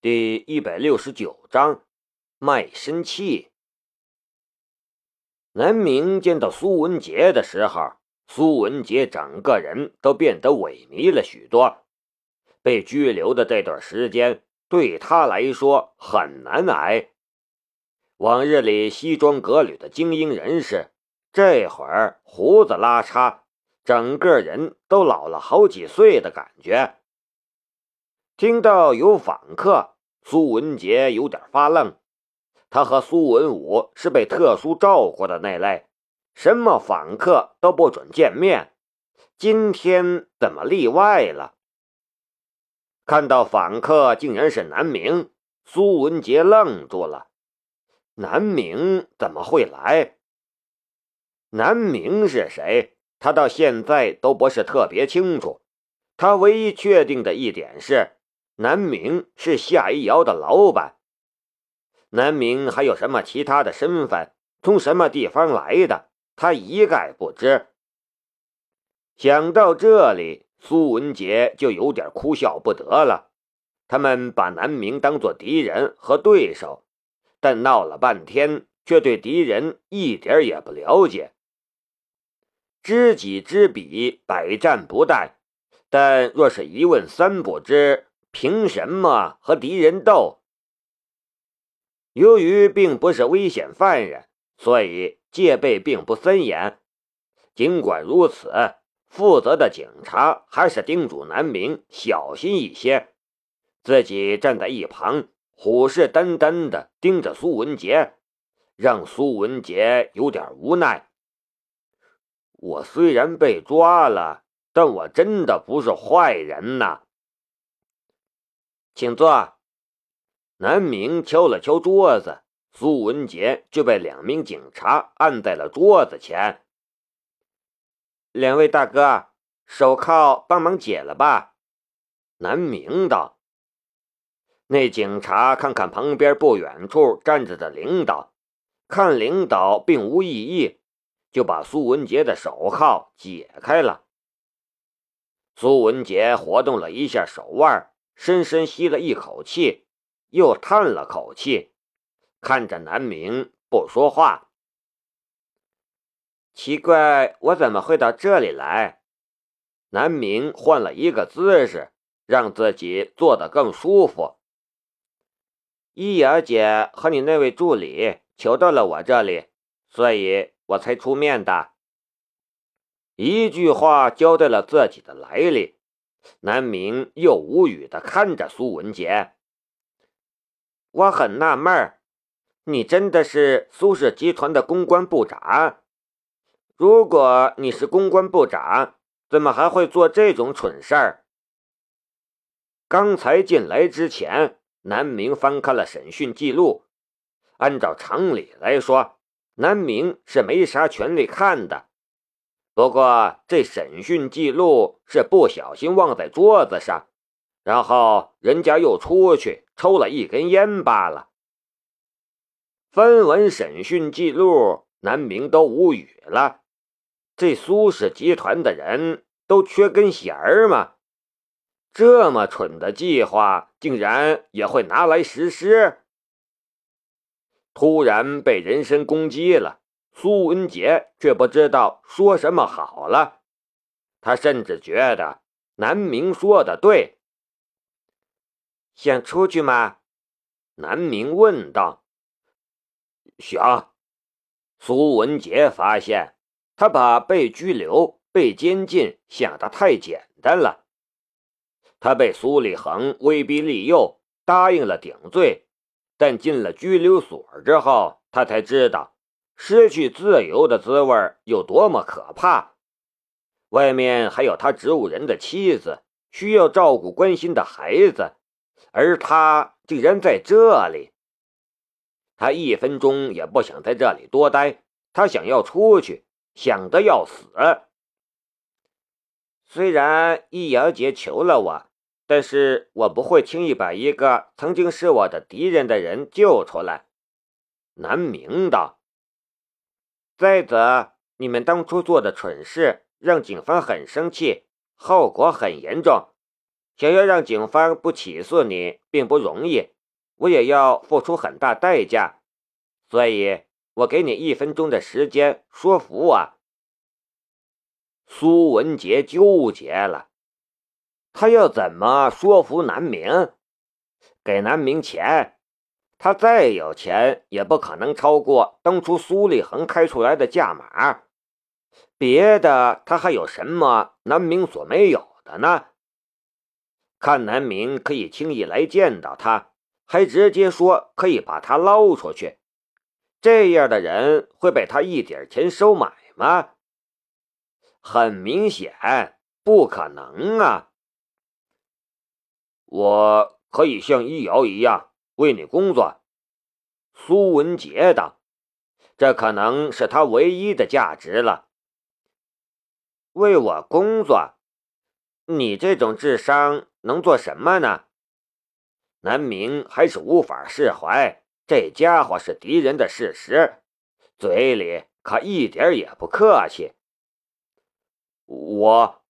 第一百六十九章卖身契。南明见到苏文杰的时候，苏文杰整个人都变得萎靡了许多。被拘留的这段时间对他来说很难挨。往日里西装革履的精英人士，这会儿胡子拉碴，整个人都老了好几岁的感觉。听到有访客，苏文杰有点发愣。他和苏文武是被特殊照顾的那类，什么访客都不准见面。今天怎么例外了？看到访客竟然是南明，苏文杰愣住了。南明怎么会来？南明是谁？他到现在都不是特别清楚。他唯一确定的一点是。南明是夏一瑶的老板。南明还有什么其他的身份？从什么地方来的？他一概不知。想到这里，苏文杰就有点哭笑不得了。他们把南明当作敌人和对手，但闹了半天，却对敌人一点也不了解。知己知彼，百战不殆。但若是一问三不知。凭什么和敌人斗？由于并不是危险犯人，所以戒备并不森严。尽管如此，负责的警察还是叮嘱南明小心一些，自己站在一旁，虎视眈眈地盯着苏文杰，让苏文杰有点无奈。我虽然被抓了，但我真的不是坏人呐。请坐。南明敲了敲桌子，苏文杰就被两名警察按在了桌子前。两位大哥，手铐帮忙解了吧？南明道。那警察看看旁边不远处站着的领导，看领导并无异议，就把苏文杰的手铐解开了。苏文杰活动了一下手腕。深深吸了一口气，又叹了口气，看着南明不说话。奇怪，我怎么会到这里来？南明换了一个姿势，让自己坐得更舒服。伊雅姐和你那位助理求到了我这里，所以我才出面的。一句话交代了自己的来历。南明又无语的看着苏文杰，我很纳闷儿，你真的是苏氏集团的公关部长？如果你是公关部长，怎么还会做这种蠢事儿？刚才进来之前，南明翻看了审讯记录，按照常理来说，南明是没啥权利看的。不过，这审讯记录是不小心忘在桌子上，然后人家又出去抽了一根烟罢了。翻完审讯记录，南明都无语了。这苏氏集团的人都缺根弦儿吗？这么蠢的计划，竟然也会拿来实施？突然被人身攻击了。苏文杰却不知道说什么好了，他甚至觉得南明说的对。想出去吗？南明问道。想。苏文杰发现他把被拘留、被监禁想得太简单了。他被苏立恒威逼利诱，答应了顶罪，但进了拘留所之后，他才知道。失去自由的滋味有多么可怕！外面还有他植物人的妻子，需要照顾关心的孩子，而他竟然在这里。他一分钟也不想在这里多待，他想要出去，想得要死。虽然易瑶姐求了我，但是我不会轻易把一个曾经是我的敌人的人救出来。南明道。再则，你们当初做的蠢事让警方很生气，后果很严重。想要让警方不起诉你并不容易，我也要付出很大代价，所以我给你一分钟的时间说服我。苏文杰纠结了，他要怎么说服南明？给南明钱，他再有钱也不可能超过当初苏立恒开出来的价码。别的他还有什么南明所没有的呢？看南明可以轻易来见到他，还直接说可以把他捞出去，这样的人会被他一点钱收买吗？很明显，不可能啊！我可以像易遥一样为你工作。苏文杰道：“这可能是他唯一的价值了。为我工作，你这种智商。”能做什么呢？南明还是无法释怀这家伙是敌人的事实，嘴里可一点也不客气。我，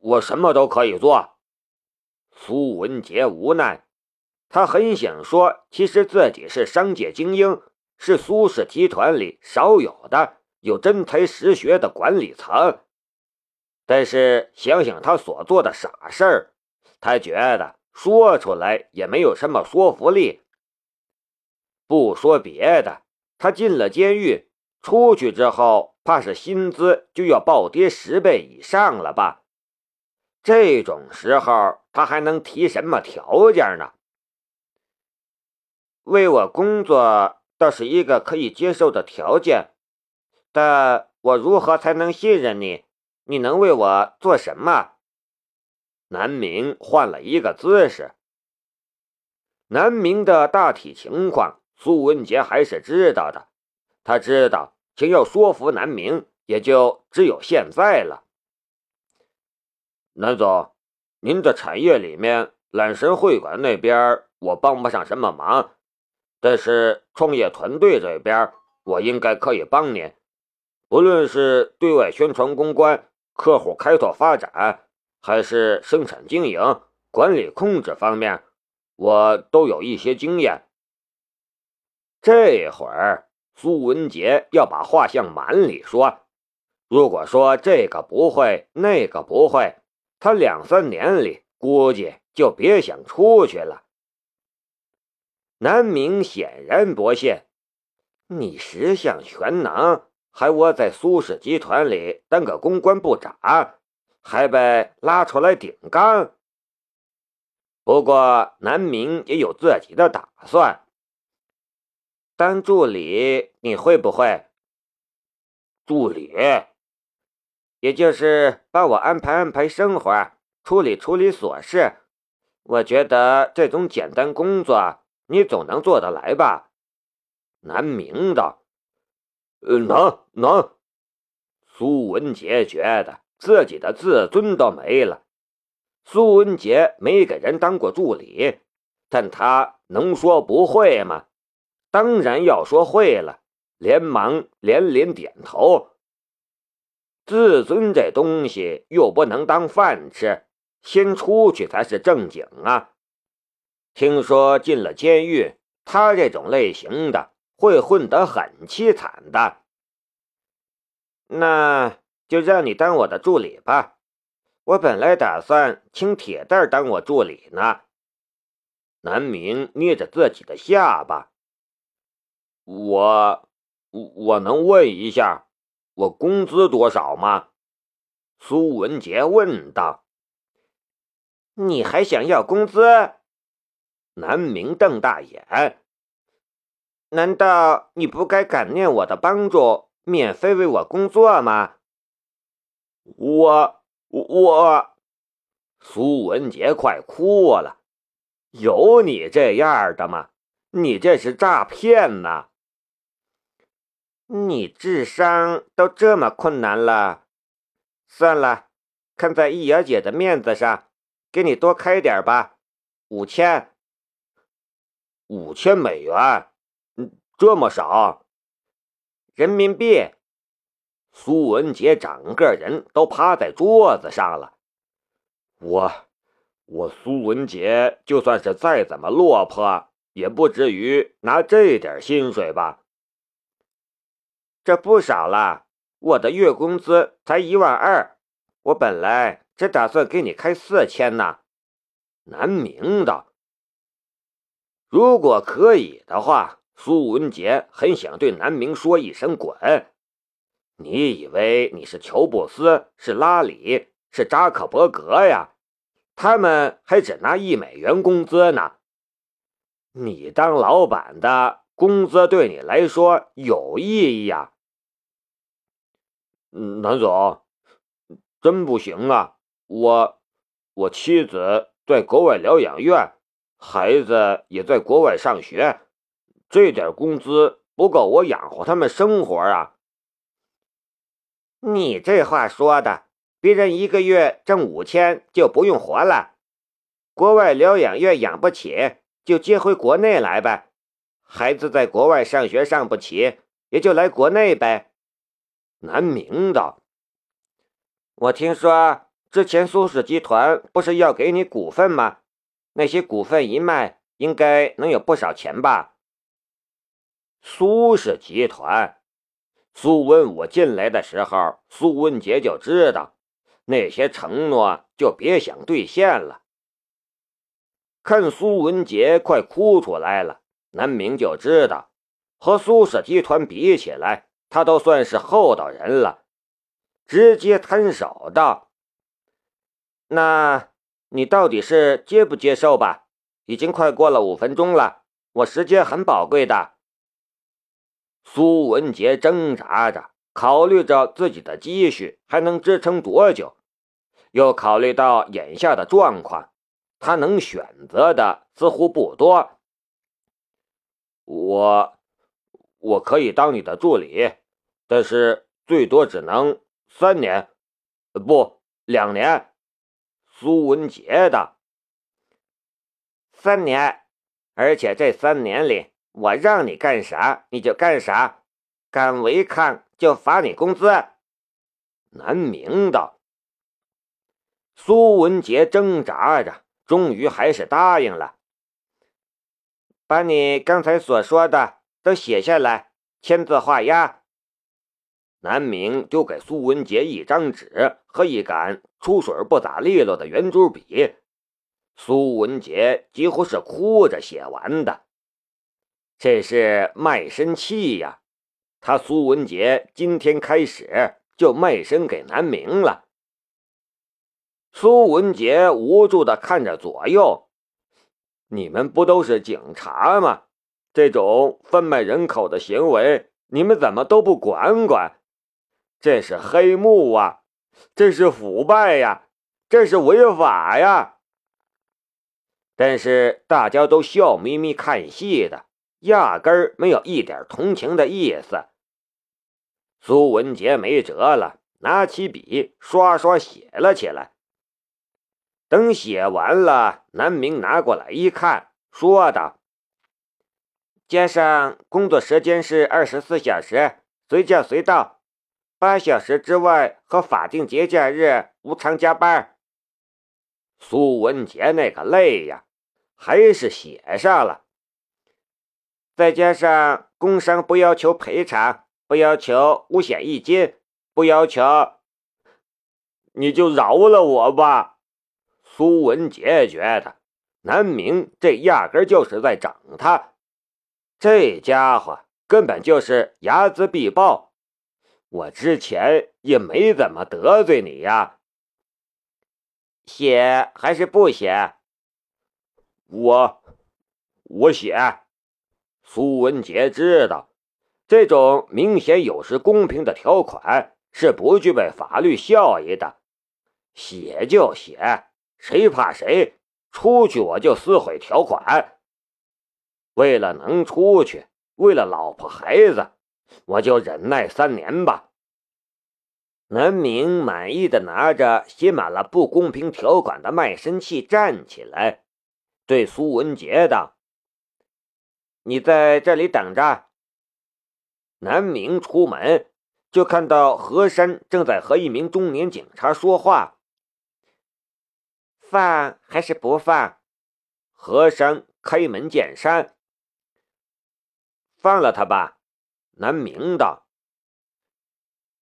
我什么都可以做。苏文杰无奈，他很想说，其实自己是商界精英，是苏氏集团里少有的有真才实学的管理层，但是想想他所做的傻事儿。他觉得说出来也没有什么说服力。不说别的，他进了监狱，出去之后，怕是薪资就要暴跌十倍以上了吧？这种时候，他还能提什么条件呢？为我工作倒是一个可以接受的条件，但我如何才能信任你？你能为我做什么？南明换了一个姿势。南明的大体情况，苏文杰还是知道的。他知道，想要说服南明，也就只有现在了。南总，您的产业里面，揽神会馆那边我帮不上什么忙，但是创业团队这边，我应该可以帮您。不论是对外宣传、公关、客户开拓发展。还是生产经营、管理控制方面，我都有一些经验。这会儿，苏文杰要把话向满里说。如果说这个不会，那个不会，他两三年里估计就别想出去了。南明显然不信，你十项全能，还窝在苏氏集团里当个公关部长。还被拉出来顶缸。不过南明也有自己的打算。当助理你会不会？助理，也就是帮我安排安排生活，处理处理琐事。我觉得这种简单工作你总能做得来吧？南明道：“呃，能能。”苏文杰觉得。自己的自尊都没了。苏文杰没给人当过助理，但他能说不会吗？当然要说会了，连忙连连点头。自尊这东西又不能当饭吃，先出去才是正经啊！听说进了监狱，他这种类型的会混得很凄惨的。那。就让你当我的助理吧，我本来打算请铁蛋当我助理呢。南明捏着自己的下巴，我我能问一下，我工资多少吗？苏文杰问道。你还想要工资？南明瞪大眼，难道你不该感念我的帮助，免费为我工作吗？我我，苏文杰快哭了。有你这样的吗？你这是诈骗呐！你智商都这么困难了，算了，看在易瑶姐的面子上，给你多开点吧，五千，五千美元，嗯，这么少？人民币。苏文杰整个人都趴在桌子上了。我，我苏文杰就算是再怎么落魄，也不至于拿这点薪水吧？这不少了，我的月工资才一万二，我本来只打算给你开四千呢。南明道：“如果可以的话，苏文杰很想对南明说一声滚。你以为你是乔布斯，是拉里，是扎克伯格呀？”他们还只拿一美元工资呢，你当老板的工资对你来说有意义呀？南总，真不行啊！我我妻子在国外疗养院，孩子也在国外上学，这点工资不够我养活他们生活啊！你这话说的。别人一个月挣五千就不用活了，国外疗养院养不起，就接回国内来呗。孩子在国外上学上不起，也就来国内呗。南明道，我听说之前苏氏集团不是要给你股份吗？那些股份一卖，应该能有不少钱吧？苏氏集团，苏文武进来的时候，苏文杰就知道。那些承诺就别想兑现了。看苏文杰快哭出来了，南明就知道，和苏氏集团比起来，他都算是厚道人了，直接摊手道：“那你到底是接不接受吧？已经快过了五分钟了，我时间很宝贵的。”苏文杰挣扎着，考虑着自己的积蓄还能支撑多久。又考虑到眼下的状况，他能选择的似乎不多。我我可以当你的助理，但是最多只能三年，不两年。苏文杰的三年，而且这三年里，我让你干啥你就干啥，敢违抗就罚你工资。南明道。苏文杰挣扎着，终于还是答应了。把你刚才所说的都写下来，签字画押。南明丢给苏文杰一张纸和一杆出水不咋利落的圆珠笔。苏文杰几乎是哭着写完的。这是卖身契呀！他苏文杰今天开始就卖身给南明了。苏文杰无助的看着左右，你们不都是警察吗？这种贩卖人口的行为，你们怎么都不管管？这是黑幕啊！这是腐败呀！这是违法呀！但是大家都笑眯眯看戏的，压根儿没有一点同情的意思。苏文杰没辙了，拿起笔刷刷写了起来。等写完了，南明拿过来一看，说道：“加上工作时间是二十四小时，随叫随到，八小时之外和法定节假日无偿加班。”苏文杰那个累呀，还是写上了。再加上工伤不要求赔偿，不要求五险一金，不要求，你就饶了我吧。苏文杰觉得南明这压根就是在整他，这家伙根本就是睚眦必报。我之前也没怎么得罪你呀，写还是不写？我我写。苏文杰知道，这种明显有失公平的条款是不具备法律效益的，写就写。谁怕谁？出去我就撕毁条款。为了能出去，为了老婆孩子，我就忍耐三年吧。南明满意的拿着写满了不公平条款的卖身契站起来，对苏文杰道：“你在这里等着。”南明出门就看到何山正在和一名中年警察说话。放还是不放？和珅开门见山：“放了他吧。”南明道：“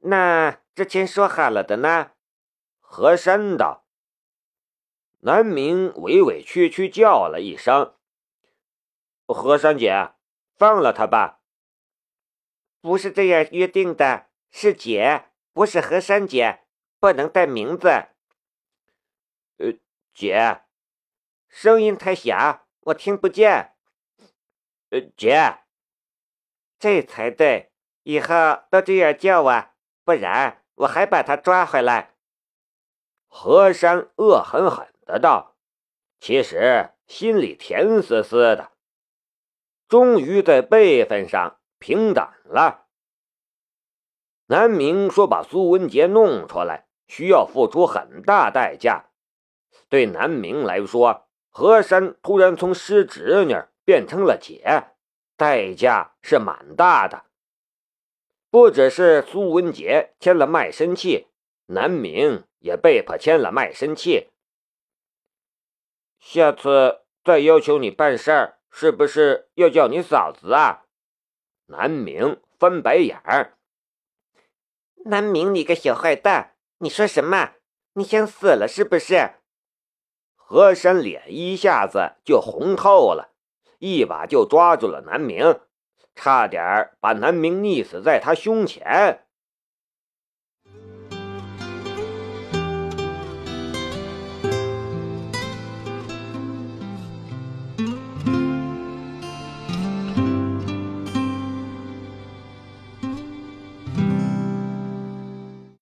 那之前说好了的呢？”和珅道。南明委委屈屈叫了一声：“和珅姐，放了他吧。”不是这样约定的，是姐，不是和珅姐，不能带名字。呃，姐，声音太小，我听不见。呃，姐，这才对，以后都这样叫我，不然我还把他抓回来。和珅恶狠狠的道，其实心里甜丝丝的，终于在辈分上平等了。南明说把苏文杰弄出来，需要付出很大代价。对南明来说，和珅突然从师侄女变成了姐，代价是蛮大的。不只是苏文杰签了卖身契，南明也被迫签了卖身契。下次再要求你办事儿，是不是要叫你嫂子啊？南明翻白眼儿。南明，你个小坏蛋，你说什么？你想死了是不是？和珅脸一下子就红透了，一把就抓住了南明，差点把南明溺死在他胸前。